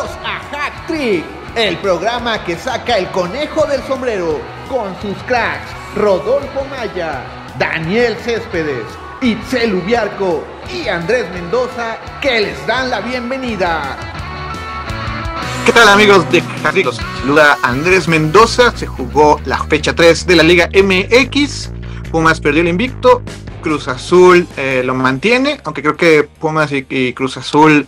A Hack Trick, el programa que saca el conejo del sombrero con sus cracks Rodolfo Maya, Daniel Céspedes, Itzel Ubiarco y Andrés Mendoza que les dan la bienvenida. ¿Qué tal amigos de Hack Trick? Saluda Andrés Mendoza, se jugó la fecha 3 de la Liga MX, Pumas perdió el invicto, Cruz Azul eh, lo mantiene, aunque creo que Pumas y Cruz Azul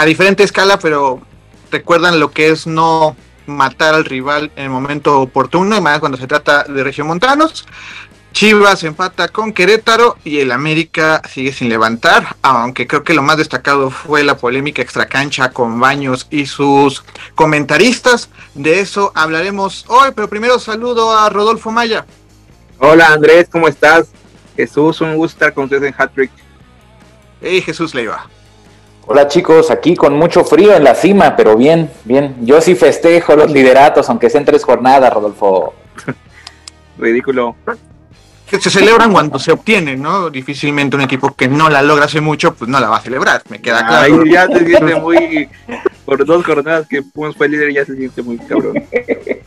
a diferente escala, pero recuerdan lo que es no matar al rival en el momento oportuno, y más cuando se trata de regiomontanos. Chivas empata con Querétaro y el América sigue sin levantar, aunque creo que lo más destacado fue la polémica extracancha con Baños y sus comentaristas. De eso hablaremos hoy, pero primero saludo a Rodolfo Maya. Hola Andrés, ¿cómo estás? Jesús, un gusto estar con ustedes en Hat-Trick. Hey Jesús Leiva. Hola chicos, aquí con mucho frío en la cima, pero bien, bien. Yo sí festejo los lideratos, aunque sean tres jornadas, Rodolfo. Ridículo. Que se celebran cuando se obtienen, ¿no? Difícilmente un equipo que no la logra hace mucho, pues no la va a celebrar, me queda claro. Ya se siente muy. Por dos jornadas que Pumas fue líder, ya se siente muy cabrón.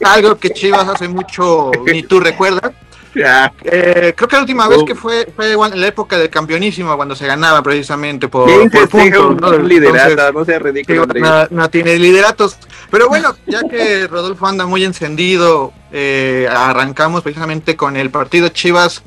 Algo que Chivas hace mucho, ni tú recuerdas. Eh, creo que la última vez Oh. que fue fue en la época del campeonísimo, cuando se ganaba precisamente por, ¿Quién por puntos, un ¿no? liderato? No sea ridículo, no, no tiene lideratos. Pero bueno, ya que Rodolfo anda muy encendido, eh, arrancamos precisamente con el partido Chivas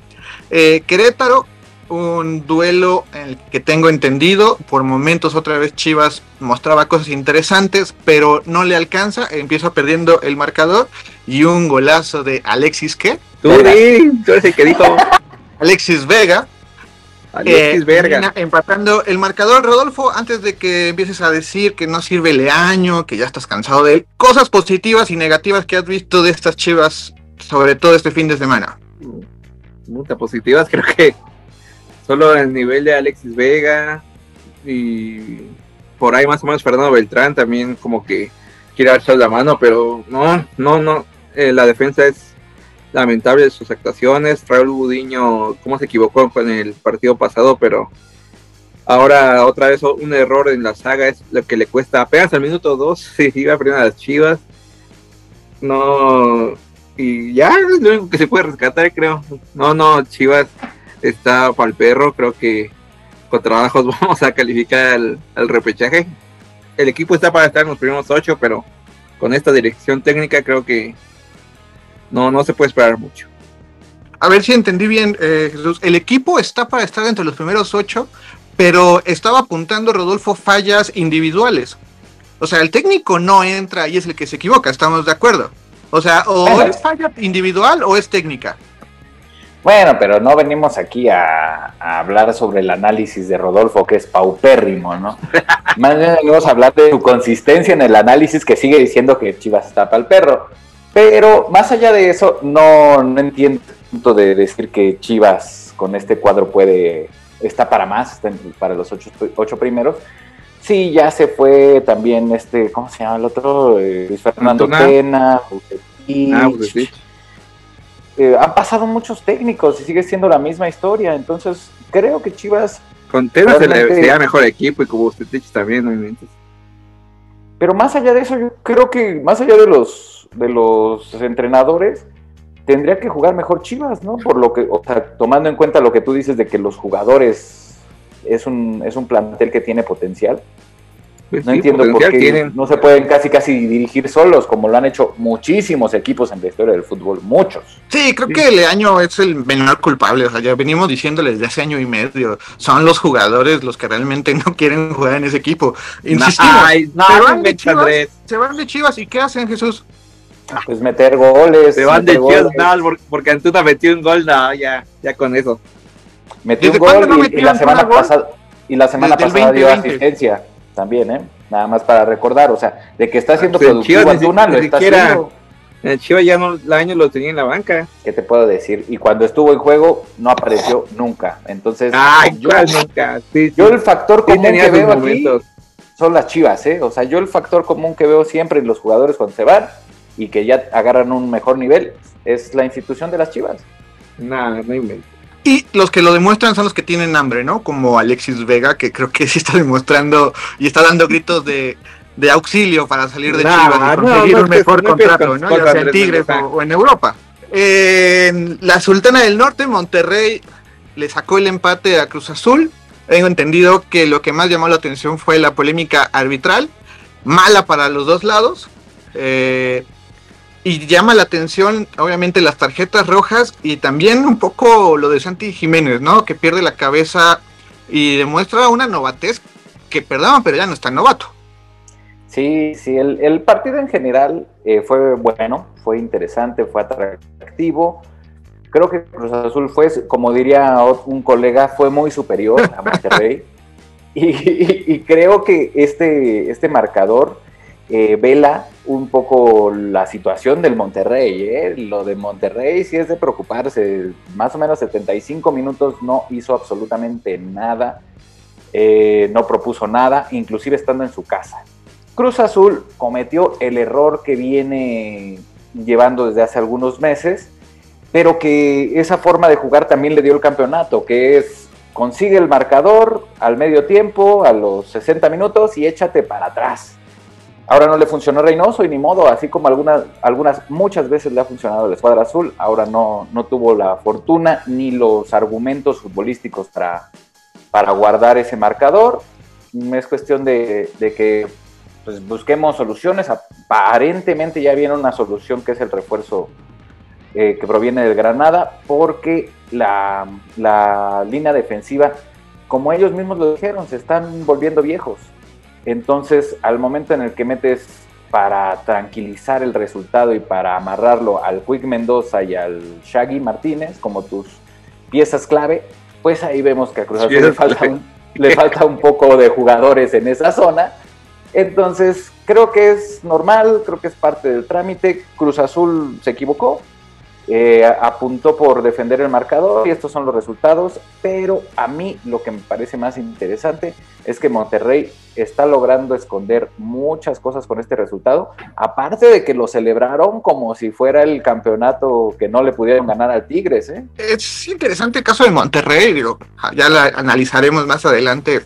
eh, Querétaro. Un duelo en el que tengo entendido, por momentos otra vez Chivas mostraba cosas interesantes, pero no le alcanza, empieza perdiendo el marcador y un golazo de Alexis ¿qué? Tú, di, tú eres el que dijo. Alexis Vega, Alexis eh, termina empatando el marcador. Rodolfo, antes de que empieces a decir que no sirve Leaño, que ya estás cansado de él, cosas positivas y negativas que has visto de estas chivas, sobre todo este fin de semana. Muchas positivas, creo que solo el nivel de Alexis Vega y por ahí más o menos Fernando Beltrán también como que quiere dar la mano, pero no, no, no, eh, la defensa es lamentable sus actuaciones, Raúl Budiño, cómo se equivocó con el partido pasado, pero ahora otra vez un error en la saga es lo que le cuesta, apenas al minuto 2 se iba a las Chivas, no, y ya es lo único que se puede rescatar, creo. No, no, Chivas está para el perro. Creo que con trabajos vamos a calificar al, al repechaje. El equipo está para estar en los primeros ocho, pero con esta dirección técnica creo que no, no se puede esperar mucho. A ver si entendí bien, eh, Jesús. El equipo está para estar entre los primeros ocho, pero estaba apuntando Rodolfo fallas individuales. O sea, el técnico no entra y es el que se equivoca, estamos de acuerdo. O sea, o Bueno. es falla individual o es técnica. Bueno, pero no venimos aquí a, a hablar sobre el análisis de Rodolfo, que es paupérrimo, ¿no? Más bien venimos a hablar de su consistencia en el análisis que sigue diciendo que Chivas está para el perro. Pero más allá de eso, no, no entiendo punto de decir que Chivas con este cuadro puede, está para más, está para los ocho, ocho primeros. Sí, ya se fue también este, ¿cómo se llama el otro? Eh, Luis Fernando. Tena, Bucetich. Ah, pues. Eh, han pasado muchos técnicos y sigue siendo la misma historia. Entonces, creo que Chivas, Con Tena se le Realmente- sería mejor equipo y con Bustetich también, no inventes. Pero más allá de eso, yo creo que más allá de los de los entrenadores, tendría que jugar mejor Chivas, ¿no? Por lo que, o sea, tomando en cuenta lo que tú dices de que los jugadores es un, es un plantel que tiene potencial. Pues No sí, entiendo por qué tienen. no se pueden casi casi dirigir solos, como lo han hecho muchísimos equipos en la historia del fútbol, muchos. Sí, creo Sí. que Leaño es el menor culpable. O sea, ya venimos diciéndoles desde hace año y medio. Son los jugadores los que realmente no quieren jugar en ese equipo. Insistimos. Ay, no, se, van de Chivas, se van de Chivas y ¿qué hacen, Jesús? Pues meter goles. Se van de Chivas, no, porque Antuna metió un gol, no, ya, ya con eso. Metió ¿Desde un gol no y- la semana gol? pasada y la semana Desde pasada dio 2020. asistencia también, ¿eh? Nada más para recordar, o sea, de que está siendo Pues productivo Chivas ni Antuna, lo ni está siquiera- haciendo. En el Chivas ya no, el año lo tenía en la banca. ¿Qué te puedo decir? Y cuando estuvo en juego no apareció nunca. Entonces, Ay, yo, ¿cuál nunca? Sí, sí. yo el factor común que veo aquí son las Chivas, ¿eh? O sea, yo el factor común que veo siempre en los jugadores cuando se van y que ya agarran un mejor nivel es la institución de las Chivas. Nah, no inventes. Y los que lo demuestran son los que tienen hambre, ¿no? Como Alexis Vega, que creo que sí está demostrando y está dando gritos de de auxilio para salir de No, Chivas y conseguir no un mejor contrato, con ¿no? Ya sea en Tigres o en Europa. En la Sultana del Norte, Monterrey le sacó el empate a Cruz Azul. Tengo entendido que lo que más llamó la atención fue la polémica arbitral, mala para los dos lados. eh, y llama la atención, obviamente, las tarjetas rojas y también un poco lo de Santi Jiménez, ¿no? Que pierde la cabeza y demuestra una novatez que, perdón, pero ya no es tan novato. Sí, sí, el, el partido en general eh, fue bueno, fue interesante, fue atractivo. Creo que Cruz Azul fue, como diría un colega, fue muy superior a Monterrey. y, y- y creo que este, este marcador eh, vela un poco la situación del Monterrey. ¿eh? Lo de Monterrey sí es de preocuparse. Más o menos 75 minutos no hizo absolutamente nada, eh, no propuso nada, inclusive estando en su casa. Cruz Azul cometió el error que viene llevando desde hace algunos meses, pero que esa forma de jugar también le dio el campeonato, que es consigue el marcador al medio tiempo, a los 60 minutos y échate para atrás. Ahora no le funcionó Reynoso y ni modo, así como algunas, algunas muchas veces le ha funcionado la escuadra azul, ahora no, no tuvo la fortuna ni los argumentos futbolísticos para, para guardar ese marcador. Es cuestión de, de que pues, busquemos soluciones. Aparentemente ya viene una solución que es el refuerzo eh, que proviene del Granada, porque la, la línea defensiva, como ellos mismos lo dijeron, se están volviendo viejos. Entonces, al momento en el que metes para tranquilizar el resultado y para amarrarlo al Quick Mendoza y al Shaggy Martínez como tus piezas clave, pues ahí vemos que a Cruz Azul le Piezas falta, clave. un, le falta un poco de jugadores en esa zona. Entonces, creo que es normal, creo que es parte del trámite. Cruz Azul se equivocó, eh, apuntó por defender el marcador y estos son los resultados, pero a mí lo que me parece más interesante es que Monterrey está logrando esconder muchas cosas con este resultado, aparte de que lo celebraron como si fuera el campeonato que no le pudieron ganar al Tigres, ¿eh? Es interesante el caso de Monterrey, ya la analizaremos más adelante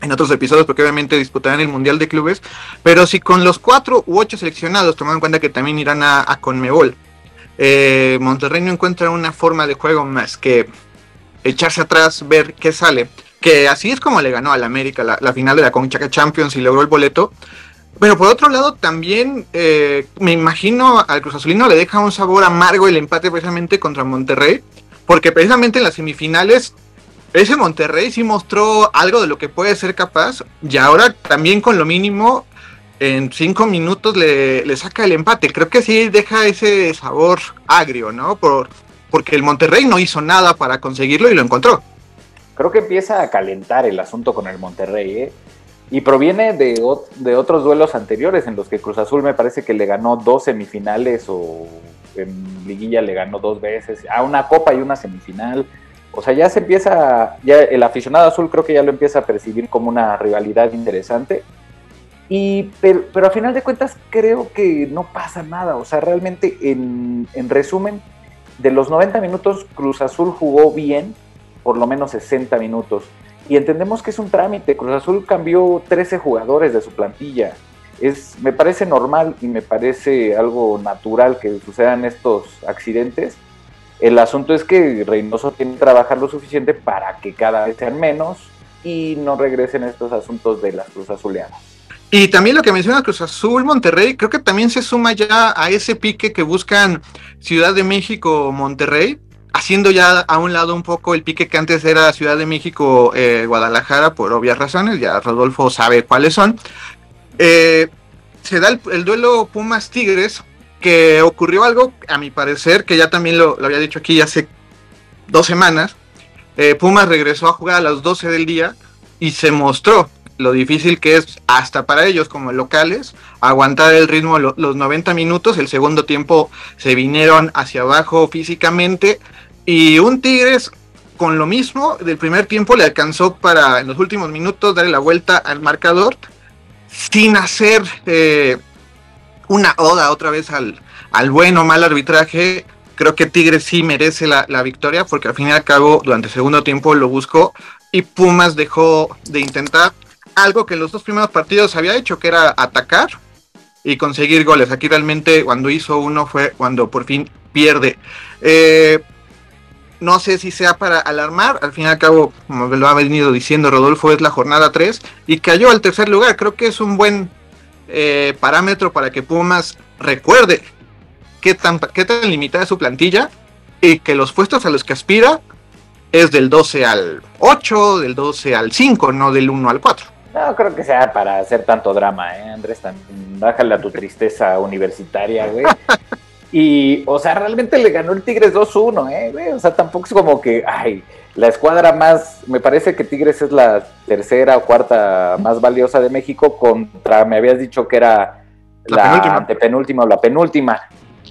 en otros episodios porque obviamente disputarán el Mundial de Clubes, pero si con los cuatro u ocho seleccionados, tomando en cuenta que también irán a Conmebol, eh, Monterrey no encuentra una forma de juego más que echarse atrás, ver qué sale, que así es como le ganó al América la, final de la Conchaca Champions y logró el boleto, pero por otro lado, también eh, me imagino al Cruz Azulino le deja un sabor amargo el empate precisamente contra Monterrey, porque precisamente en las semifinales ese Monterrey sí mostró algo de lo que puede ser capaz, y ahora también con lo mínimo, en cinco minutos le, saca el empate. Creo que sí deja ese sabor agrio, ¿no? Por, porque el Monterrey no hizo nada para conseguirlo y lo encontró. Creo que empieza a calentar el asunto con el Monterrey, ¿eh? Y proviene de, de otros duelos anteriores en los que Cruz Azul me parece que le ganó dos semifinales o en liguilla le ganó dos veces, a una copa y una semifinal. O sea, ya se empieza, ya el aficionado azul creo que ya lo empieza a percibir como una rivalidad interesante. Y, pero, a final de cuentas creo que no pasa nada. O sea, realmente en, en resumen, de los 90 minutos Cruz Azul jugó bien, por lo menos 60 minutos. Y entendemos que es un trámite. Cruz Azul cambió 13 jugadores de su plantilla. Es, me parece normal y me parece algo natural que sucedan estos accidentes. El asunto es que Reynoso tiene que trabajar lo suficiente para que cada vez sean menos y no regresen estos asuntos de las Cruz Azuleadas. Y también lo que menciona Cruz Azul, Monterrey, creo que también se suma ya a ese pique que buscan Ciudad de México, Monterrey, haciendo ya a un lado un poco el pique que antes era Ciudad de México, eh, Guadalajara, por obvias razones, ya Rodolfo sabe cuáles son. Eh, se da el, el duelo Pumas Tigres, que ocurrió algo, a mi parecer, que ya también lo, lo había dicho aquí hace dos semanas. Eh, Pumas regresó a jugar a las 12 del día y se mostró lo difícil que es hasta para ellos como locales aguantar el ritmo lo, los 90 minutos. El segundo tiempo se vinieron hacia abajo físicamente y un Tigres con lo mismo del primer tiempo le alcanzó para en los últimos minutos darle la vuelta al marcador sin hacer eh, una oda otra vez al, al bueno o mal arbitraje. Creo que Tigres sí merece la, la, victoria porque al fin y al cabo durante el segundo tiempo lo buscó y Pumas dejó de intentar algo que en los dos primeros partidos había hecho, que era atacar y conseguir goles. Aquí realmente cuando hizo uno fue cuando por fin pierde. Eh, no sé si sea para alarmar, al fin y al cabo, como lo ha venido diciendo Rodolfo, es la jornada 3 y cayó al tercer lugar. Creo que es un buen eh, parámetro para que Pumas recuerde qué tan, qué tan limitada es su plantilla y que los puestos a los que aspira es del 12 al 8, del 12 al 5, no del 1 al 4. No creo que sea para hacer tanto drama, ¿eh, Andrés? bájale a tu tristeza universitaria, güey. Y, o sea, realmente le ganó el Tigres 2-1, ¿eh, güey? O sea, tampoco es como que, ay, la escuadra más, me parece que Tigres es la tercera o cuarta más valiosa de México contra, me habías dicho que era la, antepenúltima o la penúltima.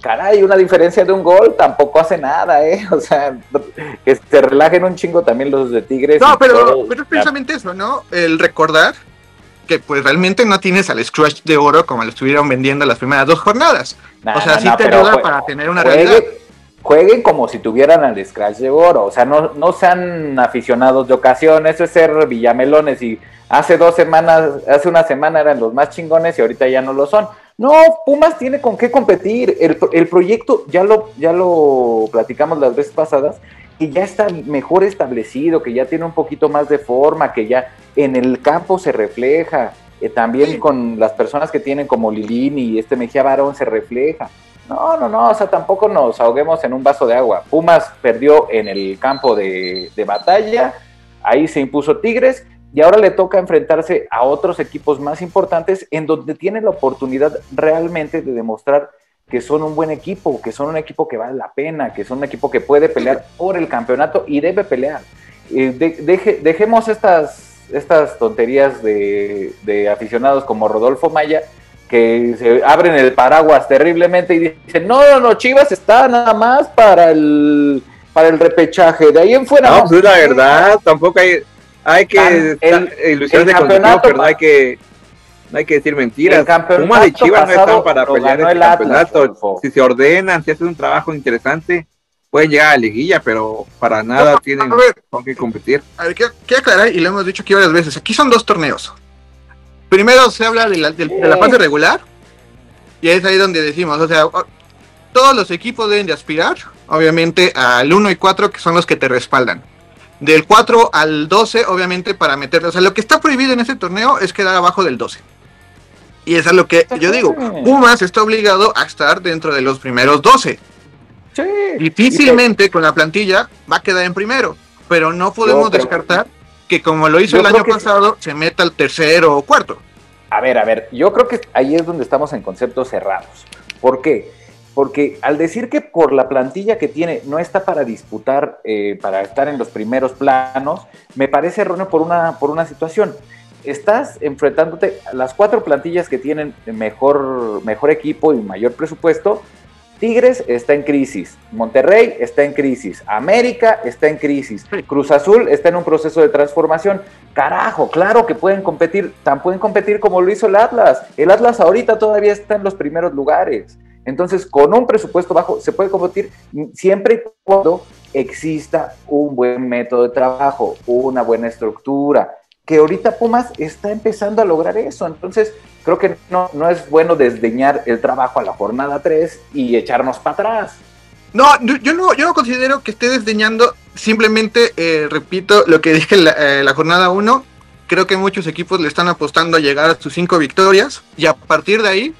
Caray, una diferencia de un gol tampoco hace nada, ¿eh? O sea, que se relajen un chingo también los de Tigres. No, pero, pero es precisamente eso, ¿no? El recordar que pues realmente no tienes al Scratch de oro como lo estuvieron vendiendo las primeras dos jornadas. o sea, sí te ayuda para tener una realidad. Jueguen como si tuvieran al Scratch de oro, o sea, no, no sean aficionados de ocasión, eso es ser villamelones y hace dos semanas, hace una semana eran los más chingones y ahorita ya no lo son. No, Pumas tiene con qué competir. El, el proyecto, ya lo, ya lo platicamos las veces pasadas, que ya está mejor establecido, que ya tiene un poquito más de forma, que ya en el campo se refleja, eh, también con las personas que tienen como Lilini y este Mejía Barón se refleja. No, no, no, o sea, tampoco nos ahoguemos en un vaso de agua. Pumas perdió en el campo de, de batalla, ahí se impuso Tigres y ahora le toca enfrentarse a otros equipos más importantes en donde tiene la oportunidad realmente de demostrar que son un buen equipo, que son un equipo que vale la pena, que son un equipo que puede pelear por el campeonato y debe pelear. Eh, dejemos estas, estas tonterías de, aficionados como Rodolfo Maya, que se abren el paraguas terriblemente y dicen, no, no, no, Chivas está nada más para el, para el repechaje, de ahí en fuera. No, pues es la verdad, tampoco hay, hay que el, ilusiones de hay que no hay que decir mentiras. Pumas de Chivas no están para pelear el, campeonato. si se ordenan, si hacen un trabajo interesante, pueden llegar a la liguilla, pero para nada tienen con qué competir. A ver, ¿qué, aclarar, y lo hemos dicho aquí varias veces, aquí son dos torneos. Primero se habla de la, de, la fase regular, y es ahí donde decimos, o sea, todos los equipos deben de aspirar, obviamente, al 1 y 4, que son los que te respaldan. Del 4 al 12, obviamente, para meterlo. O sea, lo que está prohibido en ese torneo es quedar abajo del 12. Y eso es lo que yo digo. Pumas está obligado a estar dentro de los primeros 12. Sí. Difícilmente con la plantilla va a quedar en primero, pero no podemos descartar que como lo hizo el año pasado, se meta al tercero o cuarto. A ver, a ver, yo creo que ahí es donde estamos en conceptos cerrados. ¿Por qué? Porque al decir que por la plantilla que tiene no está para disputar, eh, para estar en los primeros planos, me parece erróneo por una, por una situación estás enfrentándote a las cuatro plantillas que tienen mejor, mejor equipo y mayor presupuesto. Tigres está en crisis, Monterrey está en crisis, América está en crisis, Cruz Azul está en un proceso de transformación. Carajo, claro que pueden competir, tan pueden competir como lo hizo el Atlas. El Atlas ahorita todavía está en los primeros lugares. Entonces, con un presupuesto bajo se puede competir siempre y cuando exista un buen método de trabajo, una buena estructura, que ahorita Pumas está empezando a lograr eso. Entonces, creo que no, no es bueno desdeñar el trabajo a la jornada 3 y echarnos para atrás. No, yo no, yo no considero que esté desdeñando, simplemente eh, repito lo que dije en la, eh, la jornada 1, creo que muchos equipos le están apostando a llegar a sus cinco victorias y a partir de ahí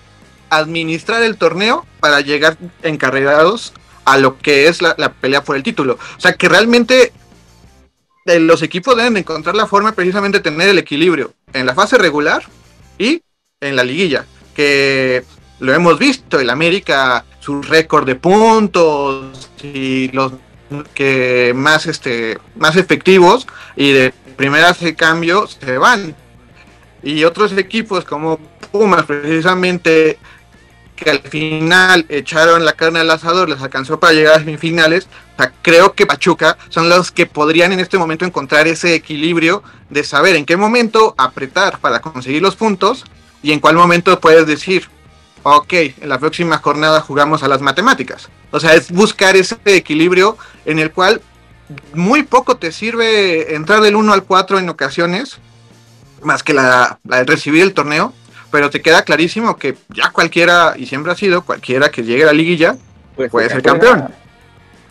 administrar el torneo para llegar encarregados a lo que es la, la pelea por el título. O sea, que realmente los equipos deben encontrar la forma precisamente de tener el equilibrio en la fase regular y en la liguilla, que lo hemos visto, el América, su récord de puntos y los que más este más efectivos y de primeras de cambio se van. Y otros equipos como Pumas precisamente que al final echaron la carne al asador, les alcanzó para llegar a semifinales. O sea, creo que Pachuca son los que podrían en este momento encontrar ese equilibrio de saber en qué momento apretar para conseguir los puntos y en cuál momento puedes decir, ok, en la próxima jornada jugamos a las matemáticas. O sea, es buscar ese equilibrio en el cual muy poco te sirve entrar del 1 al 4 en ocasiones más que la, de recibir el torneo, pero te queda clarísimo que ya cualquiera, y siempre ha sido, cualquiera que llegue a la liguilla puede ser campeón.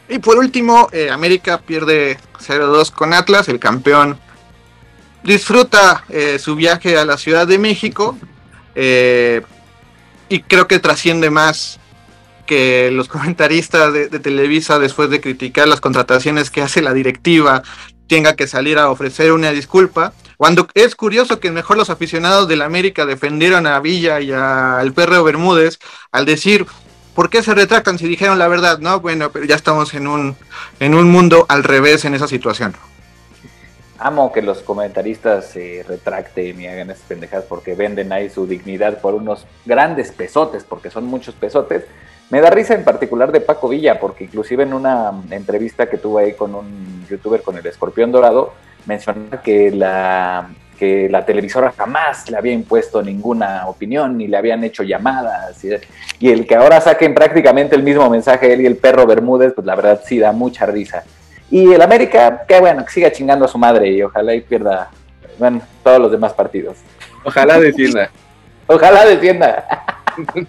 Y por último, eh, América pierde 0-2 con Atlas, el campeón disfruta eh, su viaje a la Ciudad de México eh, y creo que trasciende más que los comentaristas de, Televisa después de criticar las contrataciones que hace la directiva tenga que salir a ofrecer una disculpa. Cuando es curioso que mejor los aficionados del América defendieron a Villa y al Perro Bermúdez al decir, ¿por qué se retractan si dijeron la verdad? No, bueno, pero ya estamos en un, en un mundo al revés en esa situación. Amo que los comentaristas se retracten y hagan esas pendejadas porque venden ahí su dignidad por unos grandes pesotes, porque son muchos pesotes. Me da risa en particular de Paco Villa, porque inclusive en una entrevista que tuve ahí con un youtuber con el escorpión dorado, mencionó que la, que la televisora jamás le había impuesto ninguna opinión, ni le habían hecho llamadas. Y, y el que ahora saquen prácticamente el mismo mensaje él y el perro Bermúdez, pues la verdad sí da mucha risa. Y el América, que bueno, que siga chingando a su madre y ojalá y pierda, bueno, todos los demás partidos. Ojalá defienda. ojalá defienda.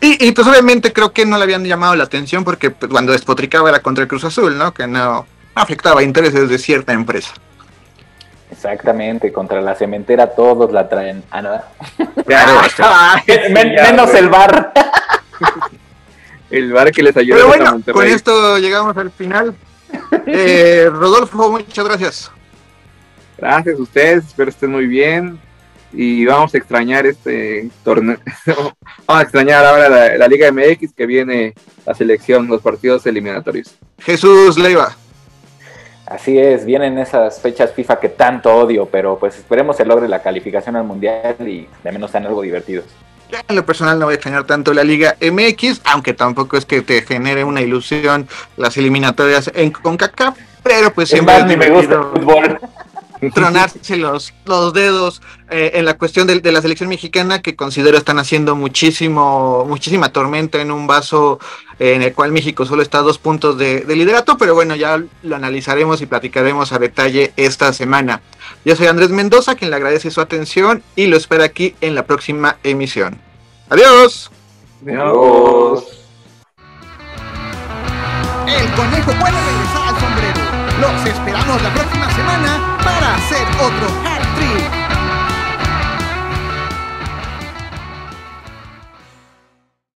y, y, pues obviamente creo que no le habían llamado la atención porque pues, cuando despotricaba era contra el Cruz Azul, ¿no? Que no afectaba intereses de cierta empresa. Exactamente, contra la cementera todos la traen. Ah, no. Claro, menos el bar el bar que les ayuda Pero bueno, Con esto llegamos al final. Eh, Rodolfo, muchas gracias. Gracias a ustedes, espero estén muy bien. Y vamos a extrañar este torneo. vamos a extrañar ahora la, la, Liga MX que viene la selección, los partidos eliminatorios. Jesús Leiva. Así es, vienen esas fechas FIFA que tanto odio, pero pues esperemos se logre la calificación al mundial y de menos sean algo divertidos en lo personal no voy a extrañar tanto la Liga MX, aunque tampoco es que te genere una ilusión las eliminatorias en CONCACAF, pero pues siempre es me gusta el fútbol. Tronarse los, los dedos eh, en la cuestión de, la selección mexicana que considero están haciendo muchísimo, muchísima tormenta en un vaso eh, en el cual México solo está a dos puntos de, de liderato, pero bueno, ya lo analizaremos y platicaremos a detalle esta semana. Yo soy Andrés Mendoza, quien le agradece su atención y lo espera aquí en la próxima emisión. Adiós. Adiós. El conejo puede regresar al sombrero. Los esperamos la próxima semana para hacer otro hat trick.